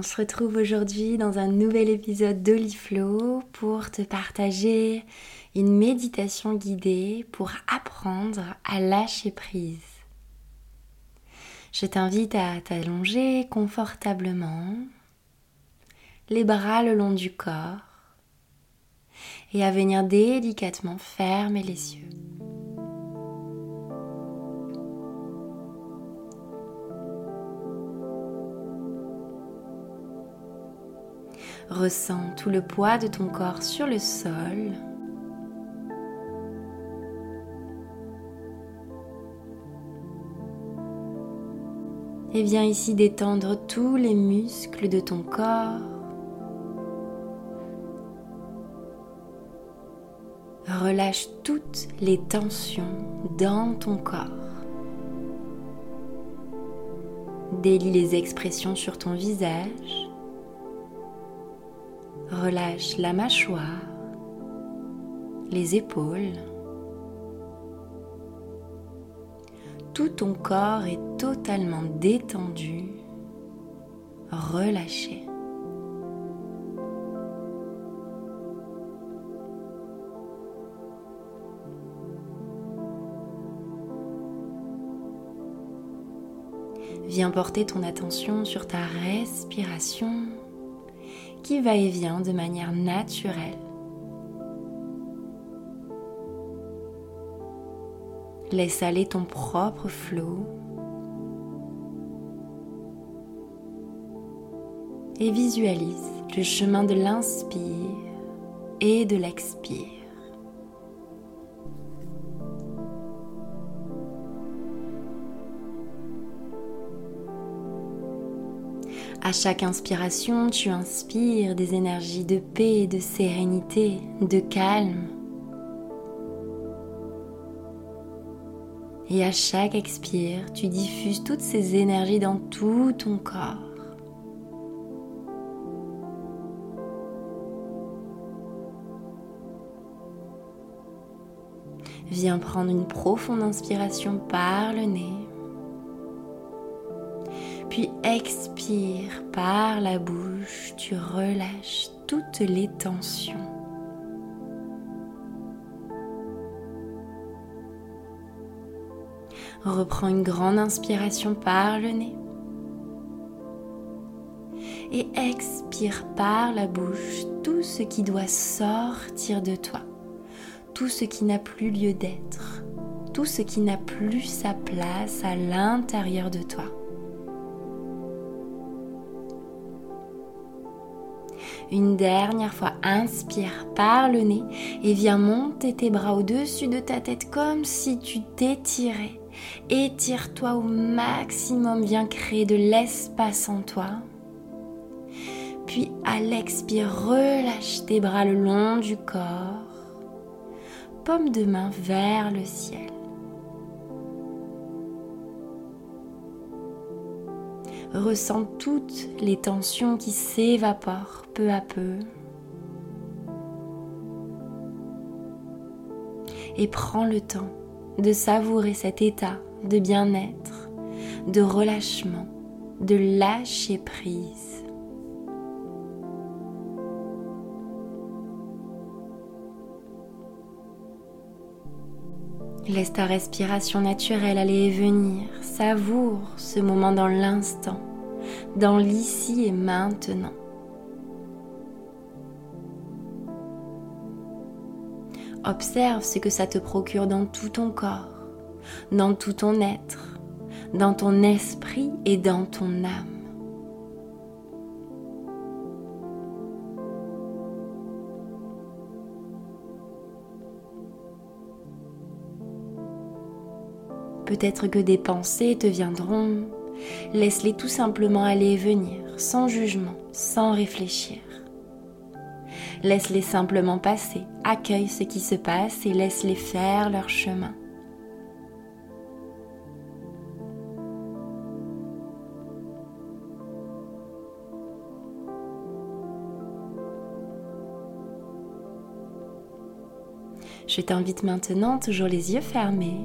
On se retrouve aujourd'hui dans un nouvel épisode d'Oliflow pour te partager une méditation guidée pour apprendre à lâcher prise. Je t'invite à t'allonger confortablement, les bras le long du corps et à venir délicatement fermer les yeux. Ressens tout le poids de ton corps sur le sol. Et viens ici détendre tous les muscles de ton corps. Relâche toutes les tensions dans ton corps. Délie les expressions sur ton visage. Relâche la mâchoire, les épaules. Tout ton corps est totalement détendu, relâché. Viens porter ton attention sur ta respiration qui va et vient de manière naturelle. Laisse aller ton propre flot et visualise le chemin de l'inspire et de l'expire. À chaque inspiration, tu inspires des énergies de paix, de sérénité, de calme. Et à chaque expire, tu diffuses toutes ces énergies dans tout ton corps. Viens prendre une profonde inspiration par le nez puis expire par la bouche, tu relâches toutes les tensions. Reprends une grande inspiration par le nez. Et expire par la bouche tout ce qui doit sortir de toi, tout ce qui n'a plus lieu d'être, tout ce qui n'a plus sa place à l'intérieur de toi. Une dernière fois, inspire par le nez et viens monter tes bras au-dessus de ta tête comme si tu t'étirais. Étire-toi au maximum, viens créer de l'espace en toi. Puis à l'expire, relâche tes bras le long du corps, paume de main vers le ciel. Ressens toutes les tensions qui s'évaporent peu à peu. Et prends le temps de savourer cet état de bien-être, de relâchement, de lâcher prise. Laisse ta respiration naturelle aller et venir. Savoure ce moment dans l'instant, dans l'ici et maintenant. Observe ce que ça te procure dans tout ton corps, dans tout ton être, dans ton esprit et dans ton âme. Peut-être que des pensées te viendront. Laisse-les tout simplement aller et venir, sans jugement, sans réfléchir. Laisse-les simplement passer, accueille ce qui se passe et laisse-les faire leur chemin. Je t'invite maintenant, toujours les yeux fermés,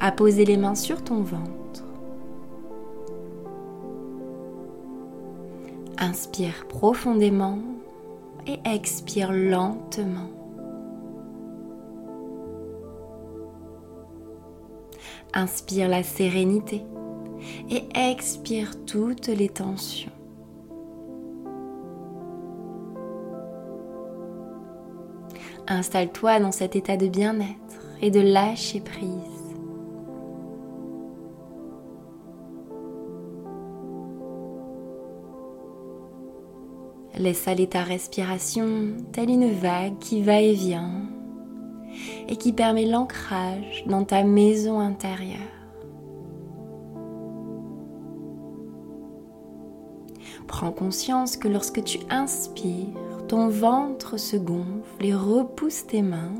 à poser les mains sur ton ventre. Inspire profondément et expire lentement. Inspire la sérénité et expire toutes les tensions. Installe-toi dans cet état de bien-être et de lâcher prise. Laisse aller ta respiration telle une vague qui va et vient et qui permet l'ancrage dans ta maison intérieure. Prends conscience que lorsque tu inspires, ton ventre se gonfle et repousse tes mains.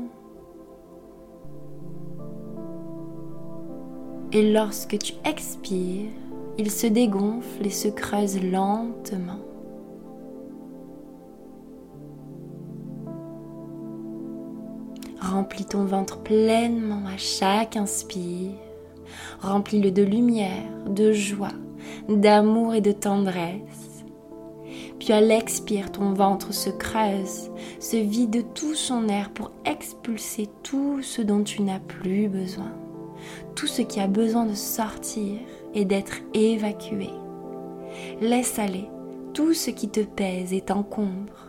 Et lorsque tu expires, il se dégonfle et se creuse lentement. Remplis ton ventre pleinement à chaque inspire. Remplis-le de lumière, de joie, d'amour et de tendresse. Puis à l'expire, ton ventre se creuse, se vide de tout son air pour expulser tout ce dont tu n'as plus besoin, tout ce qui a besoin de sortir et d'être évacué. Laisse aller tout ce qui te pèse et t'encombre.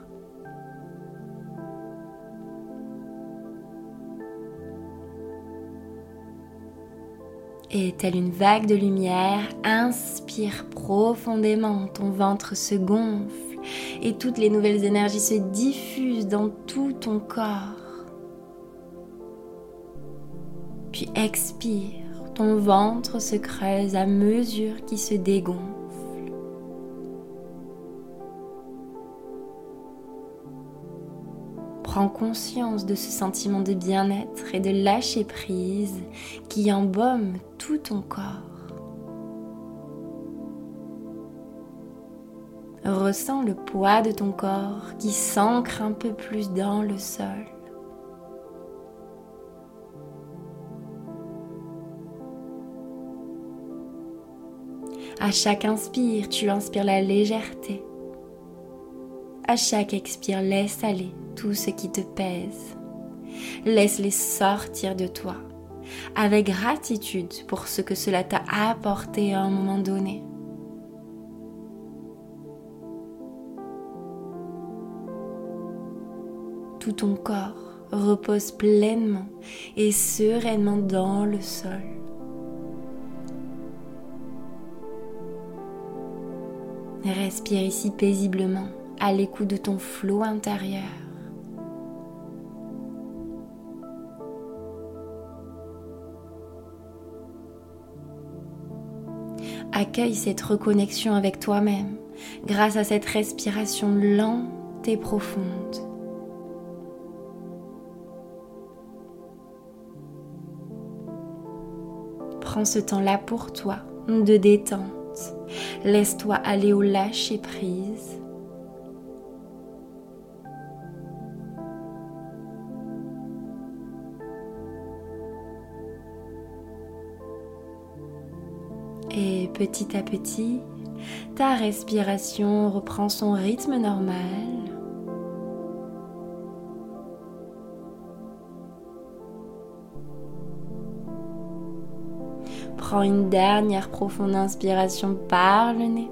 Et telle une vague de lumière, inspire profondément, ton ventre se gonfle et toutes les nouvelles énergies se diffusent dans tout ton corps. Puis expire, ton ventre se creuse à mesure qu'il se dégonfle. Prends conscience de ce sentiment de bien-être et de lâcher prise qui embaume tout ton corps. Ressens le poids de ton corps qui s'ancre un peu plus dans le sol. À chaque inspire, tu inspires la légèreté. À chaque expire, laisse aller tout ce qui te pèse. Laisse-les sortir de toi avec gratitude pour ce que cela t'a apporté à un moment donné. Tout ton corps repose pleinement et sereinement dans le sol. Respire ici paisiblement à l'écoute de ton flot intérieur. Accueille cette reconnexion avec toi-même grâce à cette respiration lente et profonde. Prends ce temps-là pour toi de détente. Laisse-toi aller au lâcher prise. Et petit à petit, ta respiration reprend son rythme normal. Prends une dernière profonde inspiration par le nez.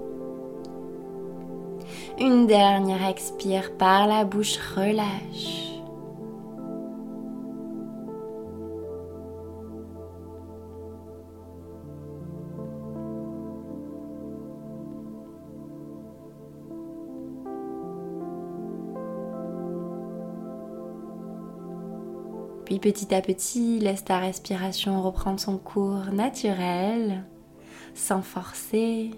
Une dernière expire par la bouche, relâche. Puis petit à petit, laisse ta respiration reprendre son cours naturel, sans forcer.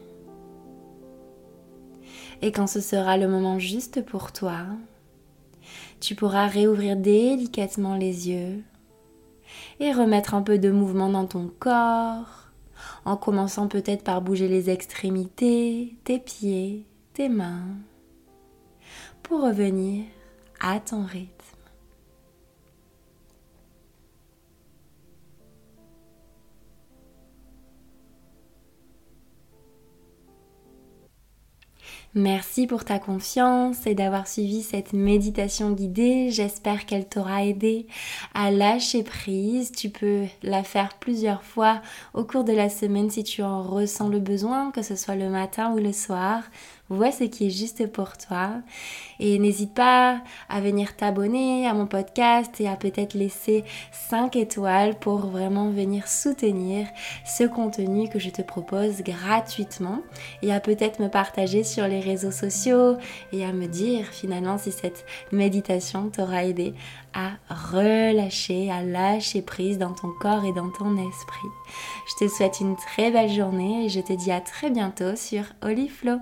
Et quand ce sera le moment juste pour toi, tu pourras réouvrir délicatement les yeux et remettre un peu de mouvement dans ton corps, en commençant peut-être par bouger les extrémités, tes pieds, tes mains, pour revenir à ton rythme. Merci pour ta confiance et d'avoir suivi cette méditation guidée. J'espère qu'elle t'aura aidé à lâcher prise. Tu peux la faire plusieurs fois au cours de la semaine si tu en ressens le besoin, que ce soit le matin ou le soir vois ce qui est juste pour toi. Et n'hésite pas à venir t'abonner à mon podcast et à peut-être laisser 5 étoiles pour vraiment venir soutenir ce contenu que je te propose gratuitement et à peut-être me partager sur les réseaux sociaux et à me dire finalement si cette méditation t'aura aidé à relâcher, à lâcher prise dans ton corps et dans ton esprit. Je te souhaite une très belle journée et je te dis à très bientôt sur Oliflow.